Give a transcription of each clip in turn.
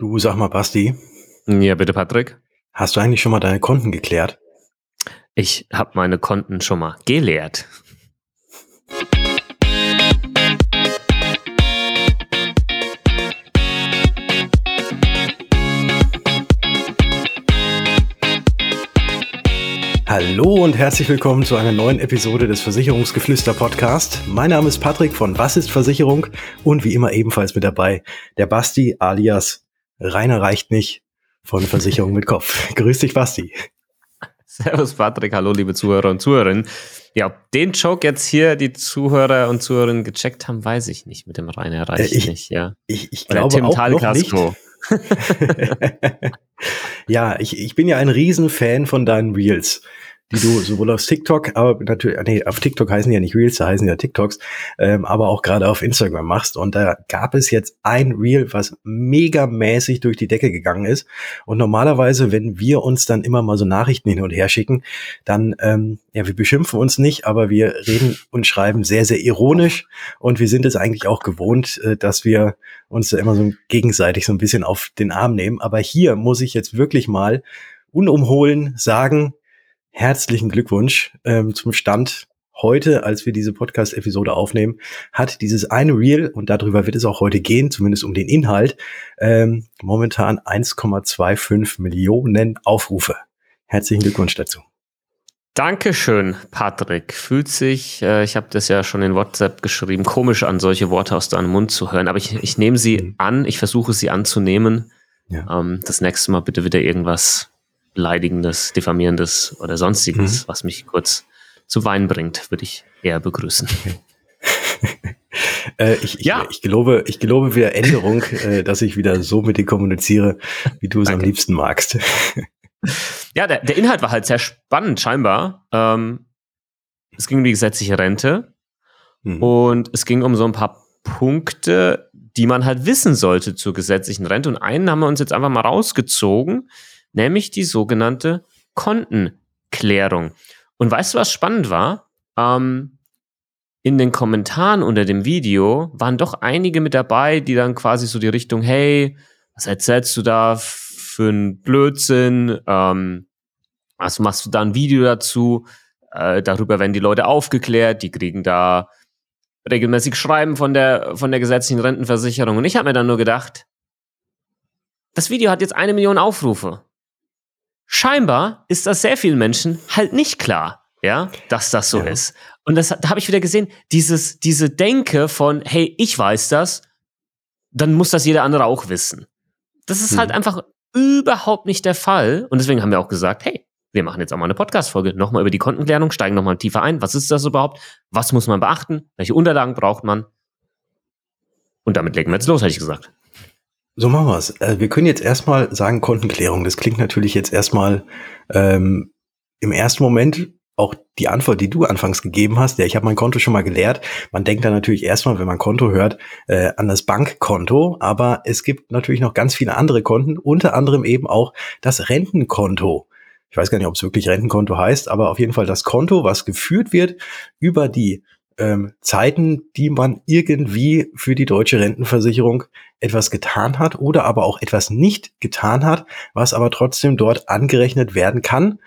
Du sag mal, Basti. Ja, bitte, Patrick. Hast du eigentlich schon mal deine Konten geklärt? Ich habe meine Konten schon mal geleert. Hallo und herzlich willkommen zu einer neuen Episode des Versicherungsgeflüster Podcast. Mein Name ist Patrick von Was ist Versicherung und wie immer ebenfalls mit dabei der Basti alias Rainer reicht nicht von Versicherung mit Kopf. Grüß dich, Basti. Servus, Patrick. Hallo, liebe Zuhörer und Zuhörerinnen. Ja, ob den Joke jetzt hier die Zuhörer und Zuhörerinnen gecheckt haben, weiß ich nicht. Mit dem Rainer reicht äh, ich, nicht, ja. Ich, ich glaube Tim auch noch nicht. ja, ich, ich bin ja ein Riesenfan von deinen Reels die du sowohl auf TikTok, aber natürlich, nee, auf TikTok heißen ja nicht Reels, da heißen ja TikToks, ähm, aber auch gerade auf Instagram machst. Und da gab es jetzt ein Reel, was megamäßig durch die Decke gegangen ist. Und normalerweise, wenn wir uns dann immer mal so Nachrichten hin und her schicken, dann, ähm, ja, wir beschimpfen uns nicht, aber wir reden und schreiben sehr, sehr ironisch. Und wir sind es eigentlich auch gewohnt, äh, dass wir uns da immer so gegenseitig so ein bisschen auf den Arm nehmen. Aber hier muss ich jetzt wirklich mal unumholen sagen, herzlichen Glückwunsch ähm, zum Stand heute, als wir diese Podcast-Episode aufnehmen, hat dieses eine Reel, und darüber wird es auch heute gehen, zumindest um den Inhalt, ähm, momentan 1,25 Millionen Aufrufe. Herzlichen Glückwunsch dazu. Dankeschön, Patrick. Fühlt sich, äh, ich habe das ja schon in WhatsApp geschrieben, komisch an, solche Worte aus deinem Mund zu hören, aber ich, ich nehme sie mhm. an, ich versuche sie anzunehmen. Ja. Ähm, das nächste Mal bitte wieder irgendwas Beleidigendes, Diffamierendes oder sonstiges, mhm. was mich kurz zu Wein bringt, würde ich eher begrüßen. äh, ich, ja. ich, ich glaube, ich glaube wieder Änderung, äh, dass ich wieder so mit dir kommuniziere, wie du es am liebsten magst. ja, der, der Inhalt war halt sehr spannend, scheinbar. Ähm, es ging um die gesetzliche Rente mhm. und es ging um so ein paar Punkte, die man halt wissen sollte zur gesetzlichen Rente. Und einen haben wir uns jetzt einfach mal rausgezogen nämlich die sogenannte Kontenklärung. Und weißt du, was spannend war? Ähm, in den Kommentaren unter dem Video waren doch einige mit dabei, die dann quasi so die Richtung, hey, was erzählst du da für einen Blödsinn? Ähm, was machst du da ein Video dazu? Äh, darüber werden die Leute aufgeklärt, die kriegen da regelmäßig Schreiben von der, von der gesetzlichen Rentenversicherung. Und ich habe mir dann nur gedacht, das Video hat jetzt eine Million Aufrufe scheinbar ist das sehr vielen Menschen halt nicht klar, ja, dass das so ja. ist. Und das, da habe ich wieder gesehen, dieses, diese Denke von, hey, ich weiß das, dann muss das jeder andere auch wissen. Das ist halt hm. halt einfach überhaupt nicht der Fall. Und deswegen haben wir auch gesagt, hey, wir machen jetzt auch mal eine Podcast-Folge, nochmal über die Kontenklärung, steigen nochmal tiefer ein. Was ist das überhaupt? Was muss man beachten? Welche Unterlagen braucht man? Und damit legen wir jetzt los, hätte ich gesagt. So machen wir es. Äh, wir können jetzt erstmal sagen Kontenklärung. Das klingt natürlich jetzt erstmal ähm, im ersten Moment auch die Antwort, die du anfangs gegeben hast, ja, ich habe mein Konto schon mal geleert. Man denkt dann natürlich erstmal, wenn man Konto hört, äh, an das Bankkonto, aber es gibt natürlich noch ganz viele andere Konten, unter anderem eben auch das Rentenkonto. Ich weiß gar nicht, ob es wirklich Rentenkonto heißt, aber auf jeden Fall das Konto, was geführt wird über die ähm, Zeiten, die man irgendwie für die deutsche Rentenversicherung etwas getan hat oder aber auch etwas nicht getan hat, was aber trotzdem dort angerechnet werden kann.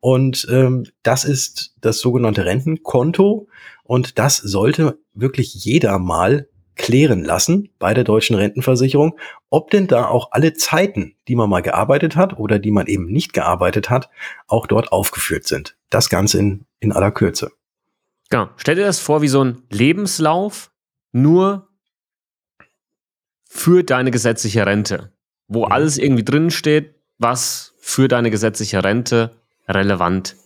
Und ähm, das ist das sogenannte Rentenkonto. Und das sollte wirklich jeder mal klären lassen bei der deutschen Rentenversicherung, ob denn da auch alle Zeiten, die man mal gearbeitet hat oder die man eben nicht gearbeitet hat, auch dort aufgeführt sind. Das Ganze in, in aller Kürze. Genau. Stell dir das vor wie so ein Lebenslauf, nur für deine gesetzliche Rente, wo mhm. alles irgendwie drin steht, was für deine gesetzliche Rente relevant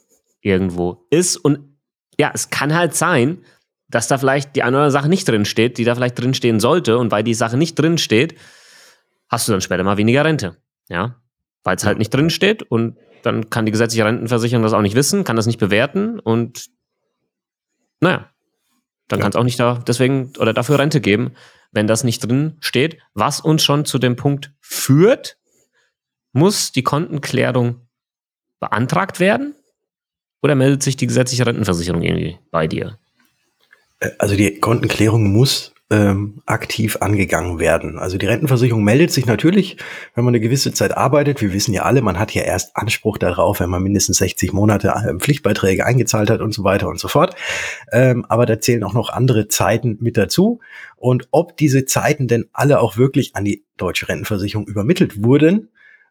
irgendwo ist. Und ja, es kann halt sein, dass da vielleicht die eine oder andere Sache nicht drin steht, die da vielleicht drin stehen sollte. Und weil die Sache nicht drin steht, hast du dann später mal weniger Rente. Ja, weil es halt nicht drin steht und dann kann die gesetzliche Rentenversicherung das auch nicht wissen, kann das nicht bewerten und naja, dann ja. kann es auch nicht da deswegen oder dafür Rente geben, wenn das nicht drin steht. Was uns schon zu dem Punkt führt, muss die Kontenklärung beantragt werden? Oder meldet sich die gesetzliche Rentenversicherung irgendwie bei dir? Äh, also die Kontenklärung muss ähm, aktiv angegangen werden. Also die Rentenversicherung meldet sich natürlich, wenn man eine gewisse Zeit arbeitet. Wir wissen ja alle, man hat ja erst Anspruch darauf, wenn man mindestens 60 Monate äh, Pflichtbeiträge eingezahlt hat und so weiter und so fort. Ähm, aber da zählen auch noch andere Zeiten mit dazu. Und ob diese Zeiten denn alle auch wirklich an die deutsche Rentenversicherung übermittelt wurden,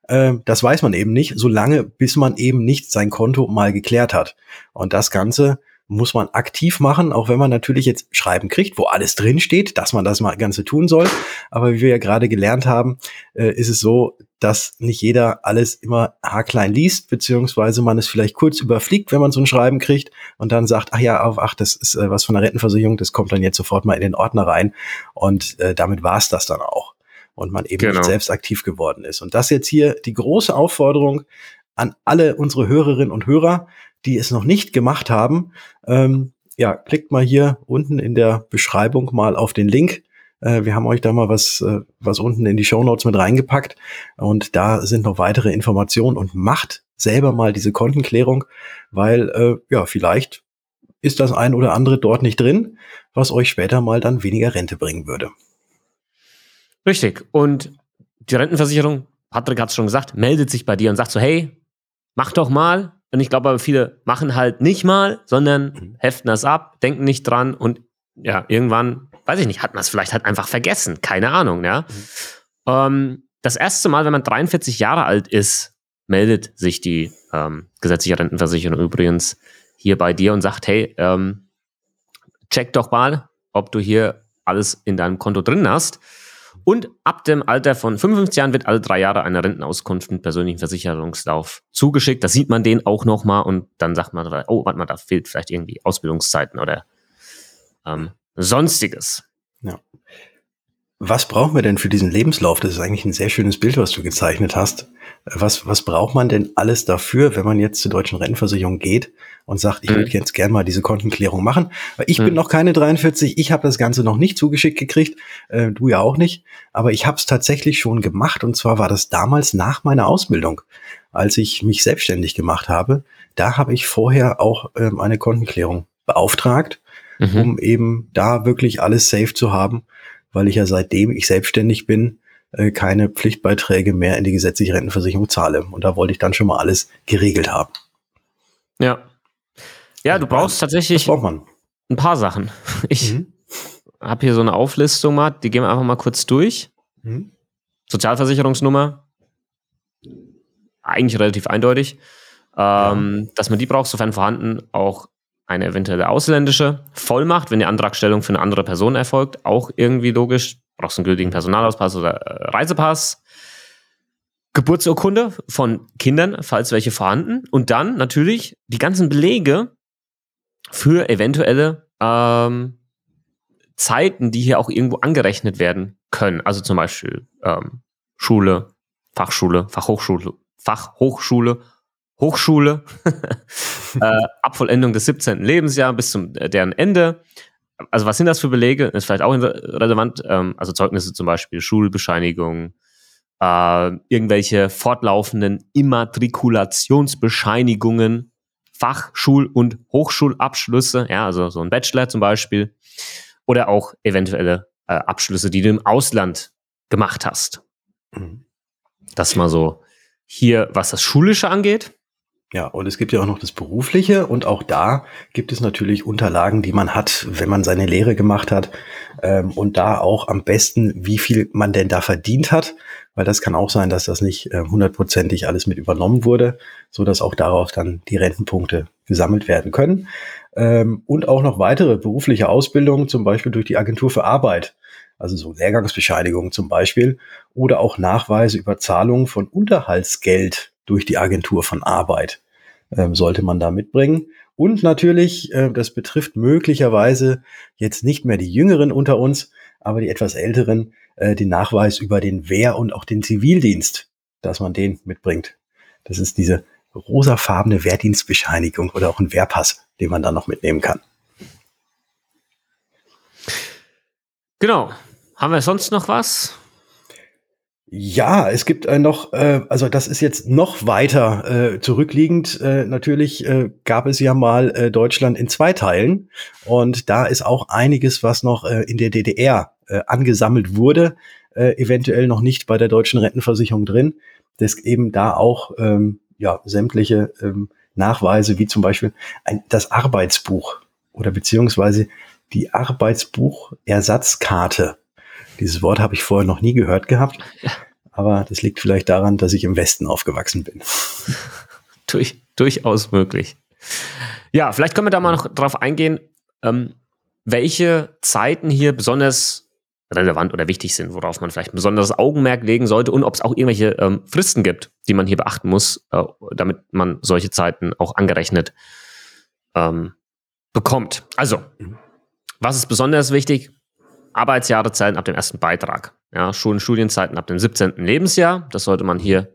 äh, das weiß man eben nicht, solange bis man eben nicht sein Konto mal geklärt hat. Und das Ganze muss man aktiv machen, auch wenn man natürlich jetzt Schreiben kriegt, wo alles drin steht, dass man das mal Ganze tun soll. Aber wie wir ja gerade gelernt haben, äh, ist es so, dass nicht jeder alles immer haarklein liest, beziehungsweise man es vielleicht kurz überfliegt, wenn man so ein Schreiben kriegt und dann sagt, ach ja, ach, das ist äh, was von der Rentenversicherung, das kommt dann jetzt sofort mal in den Ordner rein und äh, damit war es das dann auch. Und man eben genau. nicht selbst aktiv geworden ist. Und das jetzt hier die große Aufforderung an alle unsere Hörerinnen und Hörer, die es noch nicht gemacht haben, ähm, ja, klickt mal hier unten in der Beschreibung mal auf den Link. Äh, wir haben euch da mal was, äh, was unten in die Show Notes mit reingepackt und da sind noch weitere Informationen und macht selber mal diese Kontenklärung, weil äh, ja, vielleicht ist das ein oder andere dort nicht drin, was euch später mal dann weniger Rente bringen würde. Richtig. Und die Rentenversicherung, Patrick hat es schon gesagt, meldet sich bei dir und sagt so, hey, mach doch mal, und ich glaube aber viele machen halt nicht mal, sondern mhm. heften das ab, denken nicht dran und ja, irgendwann, weiß ich nicht, hat man es vielleicht halt einfach vergessen. Keine Ahnung, ja. Mhm. Ähm, das erste Mal, wenn man 43 Jahre alt ist, meldet sich die ähm, gesetzliche Rentenversicherung übrigens hier bei dir und sagt, hey, ähm, check doch mal, ob du hier alles in deinem Konto drin hast. Und ab dem Alter von 55 Jahren wird alle drei Jahre eine Rentenauskunft mit persönlichen Versicherungslauf zugeschickt. Da sieht man den auch nochmal und dann sagt man, oh, warte mal, da fehlt vielleicht irgendwie Ausbildungszeiten oder ähm, sonstiges. Ja. Was brauchen wir denn für diesen Lebenslauf? Das ist eigentlich ein sehr schönes Bild, was du gezeichnet hast. Was, was braucht man denn alles dafür, wenn man jetzt zur deutschen Rentenversicherung geht und sagt, ich mhm. würde jetzt gerne mal diese Kontenklärung machen? Weil ich mhm. bin noch keine 43, ich habe das Ganze noch nicht zugeschickt gekriegt, äh, du ja auch nicht, aber ich habe es tatsächlich schon gemacht und zwar war das damals nach meiner Ausbildung, als ich mich selbstständig gemacht habe. Da habe ich vorher auch ähm, eine Kontenklärung beauftragt, mhm. um eben da wirklich alles safe zu haben weil ich ja seitdem ich selbstständig bin, äh, keine Pflichtbeiträge mehr in die gesetzliche Rentenversicherung zahle. Und da wollte ich dann schon mal alles geregelt haben. Ja. Ja, du brauchst tatsächlich braucht man? ein paar Sachen. Ich mhm. habe hier so eine Auflistung mal, die gehen wir einfach mal kurz durch. Mhm. Sozialversicherungsnummer. Eigentlich relativ eindeutig. Ähm, ja. Dass man die braucht, sofern vorhanden, auch eine eventuelle ausländische Vollmacht, wenn die Antragstellung für eine andere Person erfolgt, auch irgendwie logisch. Brauchst einen gültigen Personalauspass oder äh, Reisepass. Geburtsurkunde von Kindern, falls welche vorhanden. Und dann natürlich die ganzen Belege für eventuelle ähm, Zeiten, die hier auch irgendwo angerechnet werden können. Also zum Beispiel ähm, Schule, Fachschule, Fachhochschule, Fachhochschule Hochschule, äh, ab des 17. Lebensjahres bis zum äh, deren Ende. Also was sind das für Belege? Ist vielleicht auch relevant. Ähm, also Zeugnisse zum Beispiel, Schulbescheinigung, äh, irgendwelche fortlaufenden Immatrikulationsbescheinigungen, Fachschul- und Hochschulabschlüsse, ja, also so ein Bachelor zum Beispiel, oder auch eventuelle äh, Abschlüsse, die du im Ausland gemacht hast. Mhm. Das mal so hier, was das Schulische angeht. Ja, und es gibt ja auch noch das Berufliche und auch da gibt es natürlich Unterlagen, die man hat, wenn man seine Lehre gemacht hat ähm, und da auch am besten, wie viel man denn da verdient hat, weil das kann auch sein, dass das nicht äh, hundertprozentig alles mit übernommen wurde, so dass auch darauf dann die Rentenpunkte gesammelt werden können. Ähm, und auch noch weitere berufliche Ausbildungen, zum Beispiel durch die Agentur für Arbeit, also so Lehrgangsbescheinigungen zum Beispiel oder auch Nachweise über Zahlungen von Unterhaltsgeld durch die Agentur von Arbeit ähm, sollte man da mitbringen. Und natürlich, äh, das betrifft möglicherweise jetzt nicht mehr die Jüngeren unter uns, aber die etwas Älteren, äh, den Nachweis über den Wehr- und auch den Zivildienst, dass man den mitbringt. Das ist diese rosafarbene Wehrdienstbescheinigung oder auch ein Wehrpass, den man dann noch mitnehmen kann. Genau. Haben wir sonst noch was? Ja, es gibt äh, noch, äh, also das ist jetzt noch weiter äh, zurückliegend. Äh, natürlich äh, gab es ja mal äh, Deutschland in zwei Teilen und da ist auch einiges, was noch äh, in der DDR äh, angesammelt wurde, äh, eventuell noch nicht bei der deutschen Rentenversicherung drin, dass eben da auch ähm, ja sämtliche ähm, Nachweise wie zum Beispiel ein, das Arbeitsbuch oder beziehungsweise die Arbeitsbuchersatzkarte dieses Wort habe ich vorher noch nie gehört gehabt. Aber das liegt vielleicht daran, dass ich im Westen aufgewachsen bin. Durch, durchaus möglich. Ja, vielleicht können wir da mal noch drauf eingehen, ähm, welche Zeiten hier besonders relevant oder wichtig sind, worauf man vielleicht ein besonderes Augenmerk legen sollte und ob es auch irgendwelche ähm, Fristen gibt, die man hier beachten muss, äh, damit man solche Zeiten auch angerechnet ähm, bekommt. Also, was ist besonders wichtig? Arbeitsjahrezeiten ab dem ersten Beitrag. Ja, Schulen, Studienzeiten ab dem 17. Lebensjahr. Das sollte man hier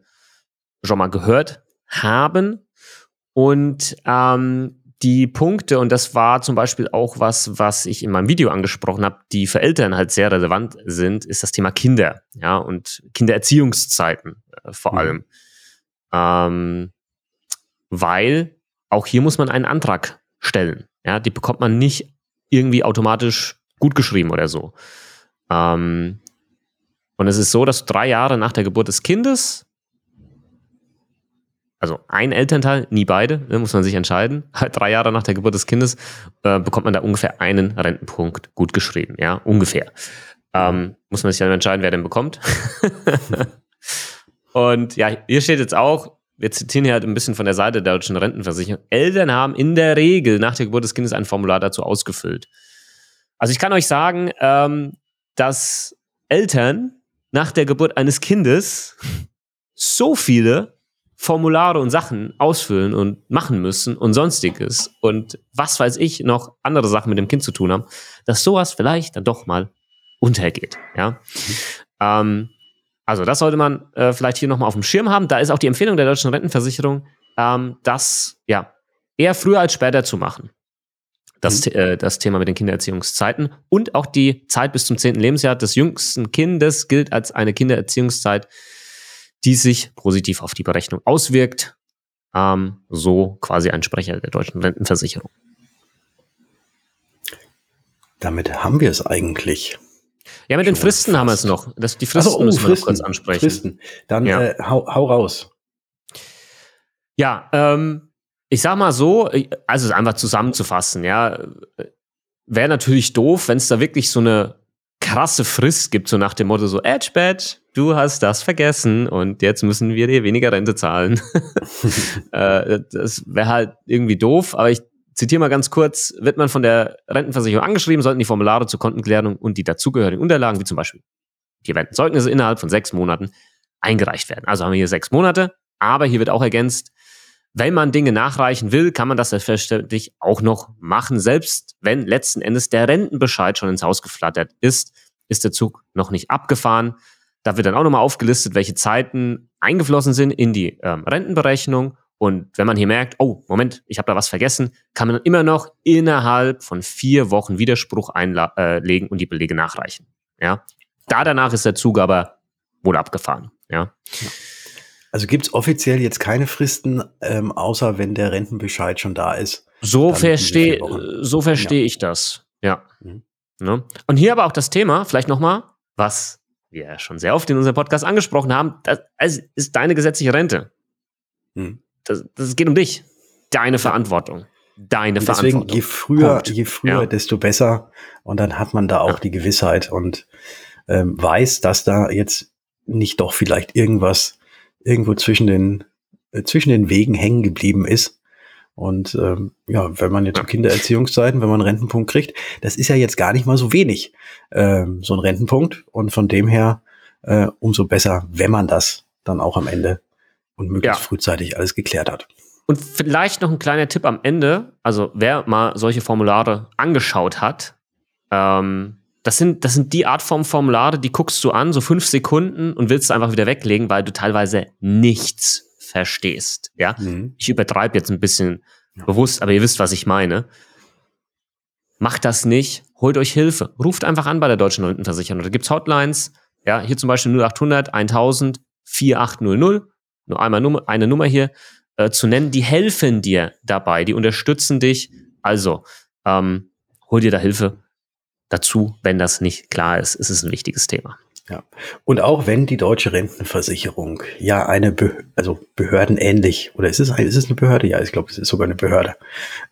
schon mal gehört haben. Und ähm, die Punkte, und das war zum Beispiel auch was, was ich in meinem Video angesprochen habe, die für Eltern halt sehr relevant sind, ist das Thema Kinder, ja, und Kindererziehungszeiten äh, vor mhm. allem. Ähm, weil auch hier muss man einen Antrag stellen. Ja, die bekommt man nicht irgendwie automatisch gut geschrieben oder so. Ähm, und es ist so, dass drei Jahre nach der Geburt des Kindes, also ein Elternteil, nie beide, ne, muss man sich entscheiden, drei Jahre nach der Geburt des Kindes äh, bekommt man da ungefähr einen Rentenpunkt gut geschrieben, ja, ungefähr. Ähm, muss man sich dann entscheiden, wer den bekommt. und ja, hier steht jetzt auch, wir zitieren hier halt ein bisschen von der Seite der deutschen Rentenversicherung. Eltern haben in der Regel nach der Geburt des Kindes ein Formular dazu ausgefüllt. Also ich kann euch sagen, ähm, dass Eltern nach der Geburt eines Kindes so viele Formulare und Sachen ausfüllen und machen müssen und sonstiges und was weiß ich noch andere Sachen mit dem Kind zu tun haben, dass sowas vielleicht dann doch mal untergeht. Ja. Ähm, also das sollte man äh, vielleicht hier nochmal auf dem Schirm haben. Da ist auch die Empfehlung der deutschen Rentenversicherung, ähm, das ja eher früher als später zu machen das, mhm. äh, das Thema mit den Kindererziehungszeiten. Und auch die Zeit bis zum 10. Lebensjahr des jüngsten Kindes gilt als eine Kindererziehungszeit, die sich positiv auf die Berechnung auswirkt. Ähm, so quasi ein Sprecher der deutschen Rentenversicherung. Damit haben wir es eigentlich. Ja, mit den Fristen fast. haben wir es noch. Das, die Fristen so, oh, müssen wir Fristen, kurz ansprechen. Fristen. Dann ja. äh, hau, hau raus. Ja, ähm, ich sag mal so, äh, also einfach zusammenzufassen, ja, wäre natürlich doof, wenn es da wirklich so eine krasse Frist gibt, so nach dem Motto so, Edge du hast das vergessen und jetzt müssen wir dir weniger Rente zahlen. äh, das wäre halt irgendwie doof, aber ich zitiere mal ganz kurz, wird man von der Rentenversicherung angeschrieben, sollten die Formulare zur Kontenklärung und die dazugehörigen Unterlagen, wie zum Beispiel die Rentenzeugnisse innerhalb von sechs Monaten eingereicht werden. Also haben wir hier sechs Monate, aber hier wird auch ergänzt, wenn man Dinge nachreichen will, kann man das selbstverständlich auch noch machen. Selbst wenn letzten Endes der Rentenbescheid schon ins Haus geflattert ist, ist der Zug noch nicht abgefahren. Da wird dann auch nochmal aufgelistet, welche Zeiten eingeflossen sind in die ähm, Rentenberechnung. Und wenn man hier merkt, oh, Moment, ich habe da was vergessen, kann man immer noch innerhalb von vier Wochen Widerspruch einlegen äh, und die Belege nachreichen. Ja, da danach ist der Zug aber wohl abgefahren. Ja. ja. Also gibt es offiziell jetzt keine Fristen, ähm, außer wenn der Rentenbescheid schon da ist. So verstehe so versteh ja. ich das. Ja. Mhm. Ne? Und hier aber auch das Thema, vielleicht nochmal, was wir schon sehr oft in unserem Podcast angesprochen haben, das ist deine gesetzliche Rente. Mhm. Das, das geht um dich. Deine Verantwortung. Deine und deswegen, Verantwortung. je früher, je früher, ja. desto besser. Und dann hat man da auch ja. die Gewissheit und ähm, weiß, dass da jetzt nicht doch vielleicht irgendwas irgendwo zwischen den, äh, zwischen den Wegen hängen geblieben ist. Und ähm, ja, wenn man jetzt um Kindererziehungszeiten, wenn man einen Rentenpunkt kriegt, das ist ja jetzt gar nicht mal so wenig, ähm, so ein Rentenpunkt. Und von dem her äh, umso besser, wenn man das dann auch am Ende und möglichst ja. frühzeitig alles geklärt hat. Und vielleicht noch ein kleiner Tipp am Ende. Also wer mal solche Formulare angeschaut hat, ähm, das sind, das sind die Art von Formulare, die guckst du an, so fünf Sekunden und willst einfach wieder weglegen, weil du teilweise nichts verstehst. Ja, mhm. ich übertreibe jetzt ein bisschen ja. bewusst, aber ihr wisst, was ich meine. Macht das nicht, holt euch Hilfe. Ruft einfach an bei der Deutschen Rentenversicherung. Da gibt's Hotlines, Ja, hier zum Beispiel 0800 1000 4800, nur einmal Nummer, eine Nummer hier äh, zu nennen. Die helfen dir dabei, die unterstützen dich. Also, ähm, hol dir da Hilfe dazu, wenn das nicht klar ist. Es ist ein wichtiges Thema. Ja. Und auch wenn die deutsche Rentenversicherung ja eine, Be also behördenähnlich, oder ist es, ist es eine Behörde? Ja, ich glaube, es ist sogar eine Behörde.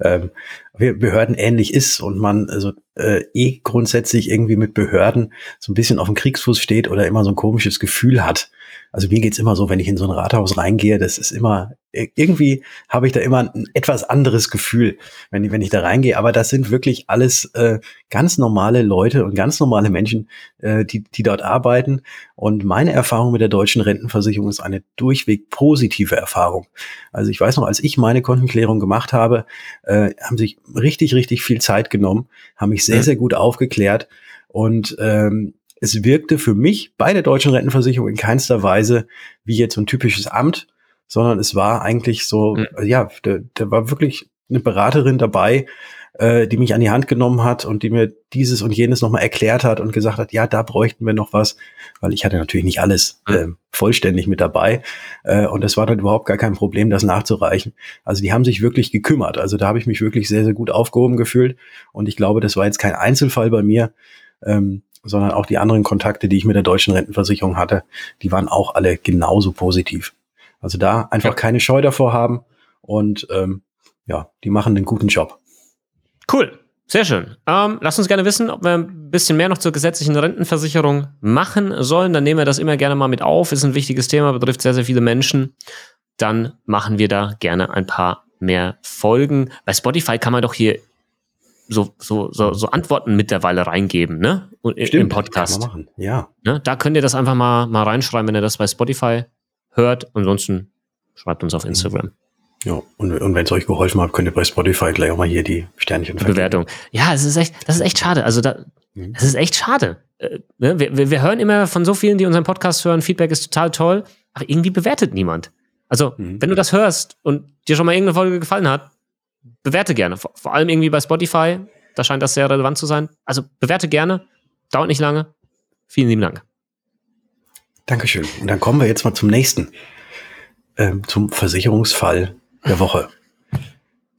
Ähm, behördenähnlich ist und man also äh, eh grundsätzlich irgendwie mit Behörden so ein bisschen auf dem Kriegsfuß steht oder immer so ein komisches Gefühl hat, also mir geht's immer so, wenn ich in so ein Rathaus reingehe, das ist immer, irgendwie habe ich da immer ein etwas anderes Gefühl, wenn, wenn ich da reingehe. Aber das sind wirklich alles äh, ganz normale Leute und ganz normale Menschen, äh, die, die dort arbeiten. Und meine Erfahrung mit der deutschen Rentenversicherung ist eine durchweg positive Erfahrung. Also ich weiß noch, als ich meine Kontenklärung gemacht habe, äh, haben sich richtig, richtig viel Zeit genommen, haben mich sehr, sehr gut aufgeklärt. Und ähm, es wirkte für mich bei der deutschen Rentenversicherung in keinster Weise wie jetzt so ein typisches Amt, sondern es war eigentlich so, mhm. ja, da, da war wirklich eine Beraterin dabei, äh, die mich an die Hand genommen hat und die mir dieses und jenes nochmal erklärt hat und gesagt hat, ja, da bräuchten wir noch was, weil ich hatte natürlich nicht alles äh, vollständig mit dabei. Äh, und das war dann überhaupt gar kein Problem, das nachzureichen. Also die haben sich wirklich gekümmert. Also da habe ich mich wirklich sehr, sehr gut aufgehoben gefühlt. Und ich glaube, das war jetzt kein Einzelfall bei mir. Ähm, sondern auch die anderen Kontakte, die ich mit der deutschen Rentenversicherung hatte, die waren auch alle genauso positiv. Also da einfach ja. keine Scheu davor haben und ähm, ja, die machen einen guten Job. Cool. Sehr schön. Ähm, lasst uns gerne wissen, ob wir ein bisschen mehr noch zur gesetzlichen Rentenversicherung machen sollen. Dann nehmen wir das immer gerne mal mit auf. Ist ein wichtiges Thema, betrifft sehr, sehr viele Menschen. Dann machen wir da gerne ein paar mehr Folgen. Bei Spotify kann man doch hier so, so, so, so Antworten mittlerweile reingeben, ne? Stimmt, Im Podcast. Kann man machen. Ja. Ne? Da könnt ihr das einfach mal, mal reinschreiben, wenn ihr das bei Spotify hört. Ansonsten schreibt uns auf Instagram. Ja, und, und wenn es euch geholfen hat, könnt ihr bei Spotify gleich auch mal hier die Sternchen die Bewertung. Ja, es ist echt, das ist echt schade. Also da, mhm. es ist echt schade. Äh, ne? wir, wir hören immer von so vielen, die unseren Podcast hören, Feedback ist total toll, aber irgendwie bewertet niemand. Also, mhm. wenn du das hörst und dir schon mal irgendeine Folge gefallen hat, bewerte gerne. Vor, vor allem irgendwie bei Spotify. Da scheint das sehr relevant zu sein. Also bewerte gerne. Dauert nicht lange. Vielen lieben Dank. Dankeschön. Und dann kommen wir jetzt mal zum nächsten. Ähm, zum Versicherungsfall der Woche.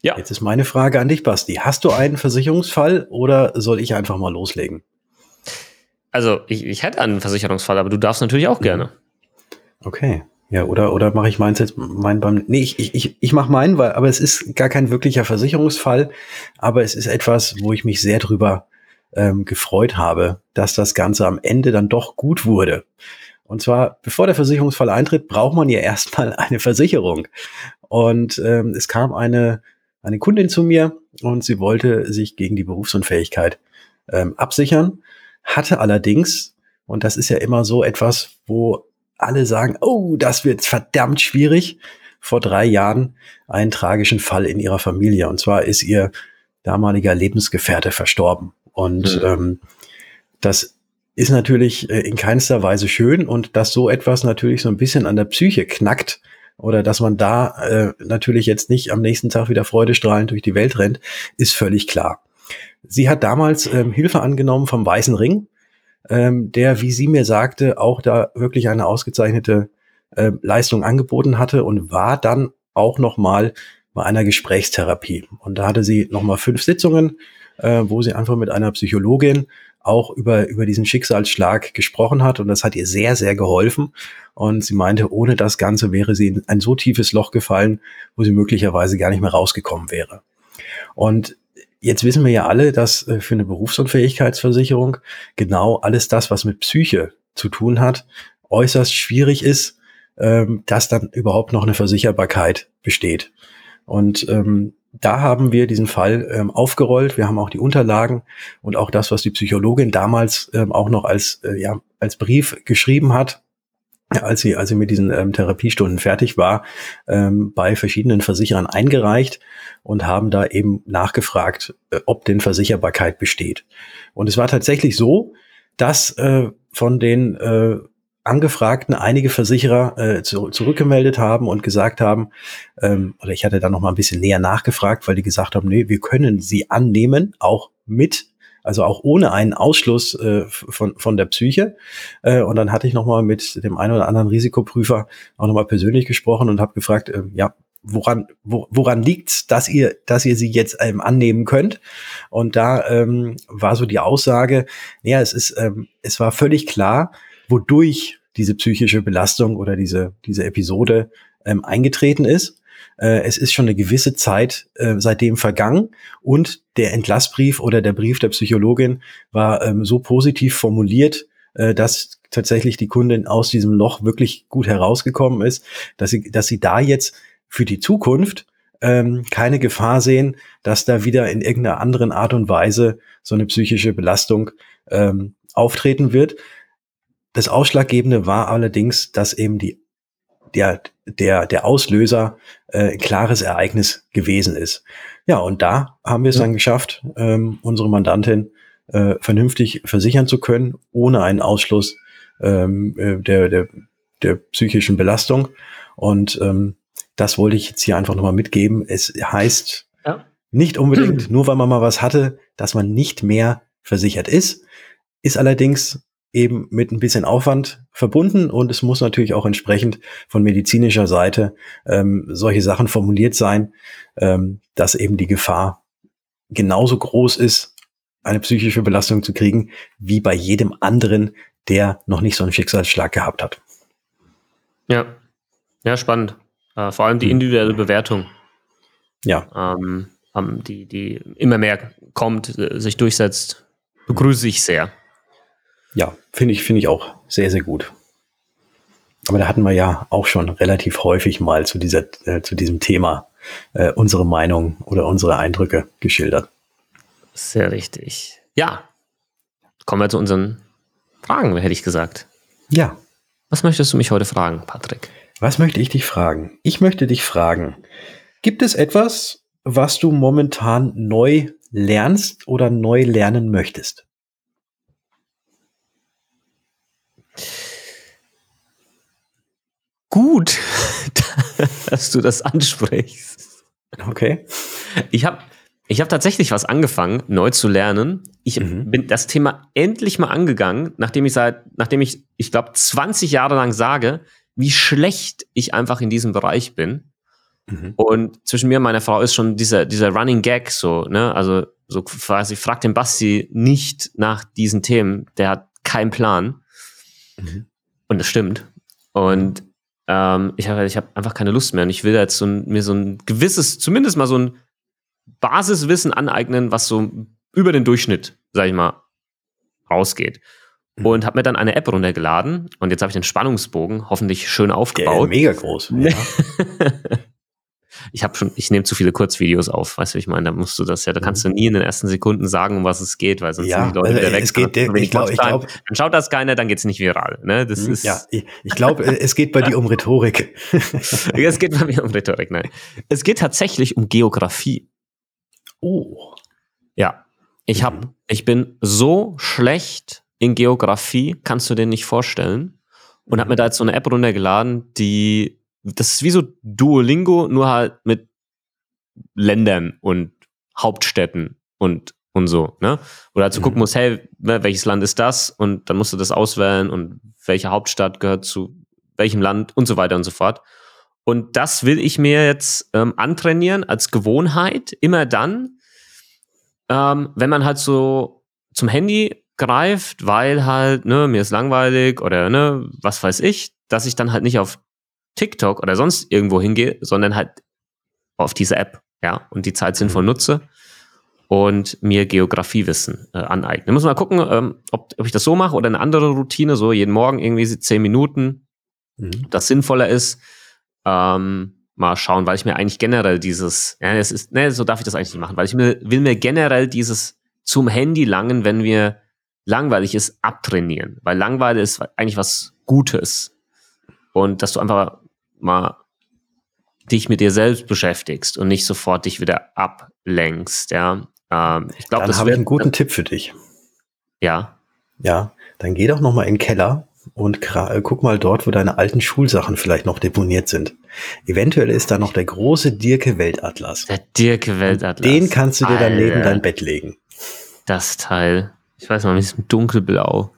Ja. Jetzt ist meine Frage an dich, Basti. Hast du einen Versicherungsfall oder soll ich einfach mal loslegen? Also, ich, ich hätte einen Versicherungsfall, aber du darfst natürlich auch gerne. Okay. Ja, oder, oder mache ich meins jetzt mein beim. Nee, ich, ich, ich, mache meinen, weil, aber es ist gar kein wirklicher Versicherungsfall, aber es ist etwas, wo ich mich sehr drüber ähm, gefreut habe, dass das Ganze am Ende dann doch gut wurde. Und zwar, bevor der Versicherungsfall eintritt, braucht man ja erstmal eine Versicherung. Und ähm, es kam eine, eine Kundin zu mir und sie wollte sich gegen die Berufsunfähigkeit ähm, absichern, hatte allerdings, und das ist ja immer so etwas, wo alle sagen, oh, das wird verdammt schwierig, vor drei Jahren einen tragischen Fall in ihrer Familie. Und zwar ist ihr damaliger Lebensgefährte verstorben. Und mhm. ähm, das ist natürlich äh, in keinster Weise schön und dass so etwas natürlich so ein bisschen an der Psyche knackt oder dass man da äh, natürlich jetzt nicht am nächsten Tag wieder freudestrahlend durch die Welt rennt, ist völlig klar. Sie hat damals ähm, Hilfe angenommen vom Weißen Ring ähm, der, wie sie mir sagte, auch da wirklich eine ausgezeichnete äh, Leistung angeboten hatte und war dann auch noch mal bei einer Gesprächstherapie. Und da hatte sie noch mal fünf Sitzungen, äh, wo sie einfach mit einer Psychologin auch über, über diesen Schicksalsschlag gesprochen hat. Und das hat ihr sehr, sehr geholfen. Und sie meinte, ohne das Ganze wäre sie in ein so tiefes Loch gefallen, wo sie möglicherweise gar nicht mehr rausgekommen wäre. Und Jetzt wissen wir ja alle, dass äh, für eine Berufsunfähigkeitsversicherung genau alles das, was mit Psyche zu tun hat, äußerst schwierig ist, ähm, dass dann überhaupt noch eine Versicherbarkeit besteht. Und ähm, da haben wir diesen Fall ähm, aufgerollt. Wir haben auch die Unterlagen und auch das, was die Psychologin damals ähm, auch noch als, äh, ja, als Brief geschrieben hat, als sie, als sie mit diesen ähm, Therapiestunden fertig war, ähm, bei verschiedenen Versicherern eingereicht und haben da eben nachgefragt, äh, ob denn Versicherbarkeit besteht. Und es war tatsächlich so, dass äh, von den äh, Angefragten einige Versicherer äh, zu, zurückgemeldet haben und gesagt haben, ähm, oder ich hatte da noch mal ein bisschen näher nachgefragt, weil die gesagt haben, nee, wir können sie annehmen, auch mit also auch ohne einen Ausschluss äh, von, von der Psyche. Äh, und dann hatte ich nochmal mit dem einen oder anderen Risikoprüfer auch nochmal persönlich gesprochen und habe gefragt, äh, ja, woran, wo, woran liegt's, dass ihr, dass ihr sie jetzt ähm, annehmen könnt? Und da ähm, war so die Aussage, ja, es ist, ähm, es war völlig klar, wodurch diese psychische Belastung oder diese, diese Episode ähm, eingetreten ist. Äh, es ist schon eine gewisse Zeit äh, seitdem vergangen und der Entlassbrief oder der Brief der Psychologin war ähm, so positiv formuliert, äh, dass tatsächlich die Kundin aus diesem Loch wirklich gut herausgekommen ist, dass sie, dass sie da jetzt für die Zukunft ähm, keine Gefahr sehen, dass da wieder in irgendeiner anderen Art und Weise so eine psychische Belastung ähm, auftreten wird. Das Ausschlaggebende war allerdings, dass eben die, der, der, der Auslöser äh, ein klares Ereignis gewesen ist. Ja, und da haben wir es dann geschafft, ähm, unsere Mandantin äh, vernünftig versichern zu können, ohne einen Ausschluss ähm, äh, der, der, der psychischen Belastung. Und ähm, das wollte ich jetzt hier einfach nochmal mitgeben. Es heißt ja. nicht unbedingt, nur weil man mal was hatte, dass man nicht mehr versichert ist, ist allerdings eben mit ein bisschen Aufwand verbunden und es muss natürlich auch entsprechend von medizinischer Seite ähm, solche Sachen formuliert sein, ähm, dass eben die Gefahr genauso groß ist, eine psychische Belastung zu kriegen, wie bei jedem anderen, der noch nicht so einen Schicksalsschlag gehabt hat. Ja, ja, spannend. Äh, vor allem die hm. individuelle Bewertung. Ja. Ähm, die, die immer mehr kommt, äh, sich durchsetzt, begrüße ich sehr. Ja, finde ich, finde ich auch sehr, sehr gut. Aber da hatten wir ja auch schon relativ häufig mal zu dieser, äh, zu diesem Thema äh, unsere Meinung oder unsere Eindrücke geschildert. Sehr richtig. Ja. Kommen wir zu unseren Fragen, hätte ich gesagt. Ja. Was möchtest du mich heute fragen, Patrick? Was möchte ich dich fragen? Ich möchte dich fragen, gibt es etwas, was du momentan neu lernst oder neu lernen möchtest? Gut, dass du das ansprichst. Okay. Ich habe ich hab tatsächlich was angefangen, neu zu lernen. Ich mhm. bin das Thema endlich mal angegangen, nachdem ich seit, nachdem ich, ich glaube, 20 Jahre lang sage, wie schlecht ich einfach in diesem Bereich bin. Mhm. Und zwischen mir und meiner Frau ist schon dieser, dieser Running Gag so, ne? Also so quasi fragt den Basti nicht nach diesen Themen, der hat keinen Plan. Mhm. Und das stimmt. Und ähm, ich habe ich hab einfach keine Lust mehr. Und ich will jetzt so ein, mir so ein gewisses, zumindest mal so ein Basiswissen aneignen, was so über den Durchschnitt, sag ich mal, rausgeht. Mhm. und habe mir dann eine App runtergeladen und jetzt habe ich den Spannungsbogen hoffentlich schön aufgebaut. Ja, mega groß. Ja. Ich habe schon, ich nehme zu viele Kurzvideos auf, weißt du, ich meine, da musst du das ja, da kannst du mhm. nie in den ersten Sekunden sagen, um was es geht, weil sonst ja, sind die Leute also, wieder weg. Es geht, der, ich glaube, glaub, dann schaut das keiner, dann geht's nicht viral. Ne? Das mhm. ist, ja, ich, ich glaube, es geht bei dir um Rhetorik. es geht bei mir um Rhetorik, nein. Es geht tatsächlich um Geografie. Oh. Ja, ich habe, mhm. ich bin so schlecht in Geografie, kannst du dir nicht vorstellen. Und mhm. habe mir da jetzt so eine App runtergeladen, die, das ist wie so Duolingo, nur halt mit Ländern und Hauptstädten und, und so, ne? Oder halt zu mhm. gucken musst, hey, welches Land ist das? Und dann musst du das auswählen und welche Hauptstadt gehört zu welchem Land und so weiter und so fort. Und das will ich mir jetzt ähm, antrainieren als Gewohnheit, immer dann, ähm, wenn man halt so zum Handy greift, weil halt, ne, mir ist langweilig oder ne, was weiß ich, dass ich dann halt nicht auf TikTok oder sonst irgendwo hingehe, sondern halt auf diese App, ja, und die Zeit sinnvoll mhm. nutze und mir Geografiewissen äh, aneigne. Muss mal gucken, ähm, ob, ob ich das so mache oder eine andere Routine, so jeden Morgen irgendwie zehn Minuten, mhm. das sinnvoller ist. Ähm, mal schauen, weil ich mir eigentlich generell dieses, ja, es ist, ne, so darf ich das eigentlich nicht machen, weil ich mir, will mir generell dieses zum Handy langen, wenn wir langweilig ist, abtrainieren. Weil Langweile ist eigentlich was Gutes. Und dass du einfach mal dich mit dir selbst beschäftigst und nicht sofort dich wieder ablenkst, ja. Ähm, ich glaube, das habe ich einen guten Tipp für dich. Ja. Ja, dann geh doch noch mal in den Keller und äh, guck mal dort, wo deine alten Schulsachen vielleicht noch deponiert sind. Eventuell ist da noch der große Dirke Weltatlas. Der Dirke Weltatlas. Den kannst du dir dann neben dein Bett legen. das Teil? Ich weiß mal, mit diesem dunkelblau.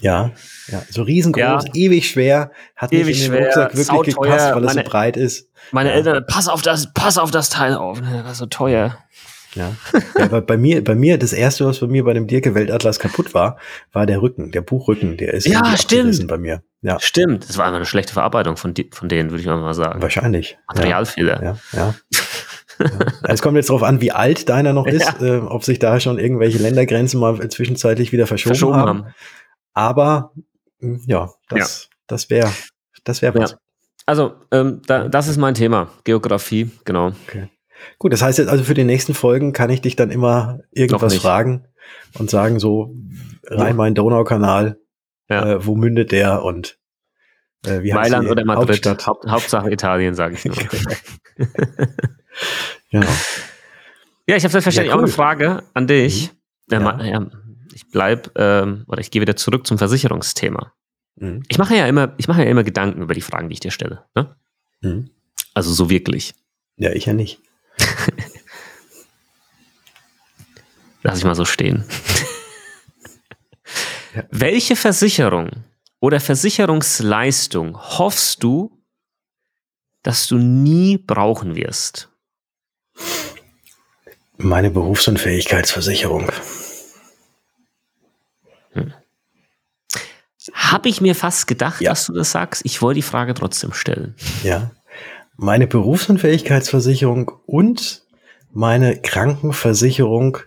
Ja, ja, so riesengroß, ja. ewig schwer, hat ewig nicht in den Rucksack schwer, wirklich gepasst, weil es so breit ist. Meine ja. Eltern, pass auf das, pass auf das Teil auf, das war so teuer. Ja. ja, aber bei mir, bei mir, das erste, was bei mir bei dem Dirke Weltatlas kaputt war, war der Rücken, der Buchrücken, der ist ja, stimmt. bei mir. Ja. Stimmt. Das war einfach eine schlechte Verarbeitung von, von denen, würde ich mal sagen. Wahrscheinlich. Materialfehler. Ja, ja. ja. Es kommt jetzt darauf an, wie alt deiner noch ist, ja. äh, ob sich da schon irgendwelche Ländergrenzen mal zwischenzeitlich wieder verschoben, verschoben haben. haben. Aber hm, ja, das, das wäre das wäre was. Also, ähm, da, das ist mein Thema. Geografie, genau. Okay. Gut, das heißt jetzt also für die nächsten Folgen kann ich dich dann immer irgendwas fragen und sagen so, Rhein-Main-Donau-Kanal, ja. äh, wo mündet der und äh, wie Mailand heißt oder Madrid, Haupt, Hauptsache Italien, sage ich nur. genau. Ja, ich habe selbstverständlich ja, cool. auch eine Frage an dich. Mhm. Ja. Ich bleib ähm, oder ich gehe wieder zurück zum Versicherungsthema. Mhm. Ich mache ja immer, ich mache ja immer Gedanken über die Fragen, die ich dir stelle. Ne? Mhm. Also so wirklich. Ja, ich ja nicht. Lass ich mal so stehen. ja. Welche Versicherung oder Versicherungsleistung hoffst du, dass du nie brauchen wirst? Meine Berufsunfähigkeitsversicherung. Habe ich mir fast gedacht, ja. dass du das sagst. Ich wollte die Frage trotzdem stellen. Ja meine Berufsunfähigkeitsversicherung und meine Krankenversicherung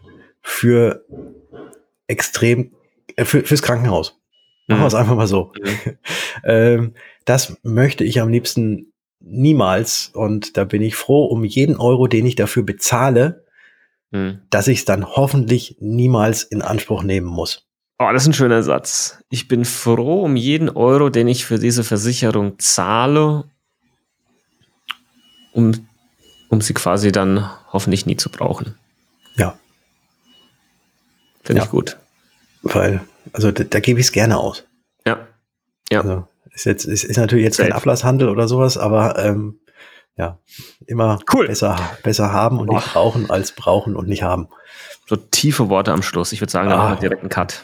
für extrem, äh, für, fürs Krankenhaus. Machen wir es mhm. einfach mal so. Mhm. ähm, das möchte ich am liebsten niemals und da bin ich froh um jeden Euro, den ich dafür bezahle, mhm. dass ich es dann hoffentlich niemals in Anspruch nehmen muss. Oh, das ist ein schöner Satz. Ich bin froh um jeden Euro, den ich für diese Versicherung zahle um, um sie quasi dann hoffentlich nie zu brauchen. Ja. Finde ja. ich gut. Weil, also da, da gebe ich es gerne aus. Ja. Ja. Also, ist jetzt, ist, ist natürlich jetzt Safe. kein Ablasshandel oder sowas, aber ähm, ja, immer cool. besser, besser haben und Boah. nicht brauchen als brauchen und nicht haben. So tiefe Worte am Schluss. Ich würde sagen, dann ah. machen wir direkt einen Cut.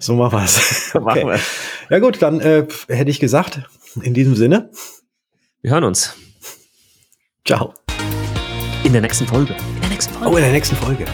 So machen wir's. Okay. Machen wir. Ja gut, dann äh, hätte ich gesagt, in diesem Sinne. Wir hören uns. Ciao. In der nächsten Folge. In der nächsten Folge. Oh, in der nächsten Folge.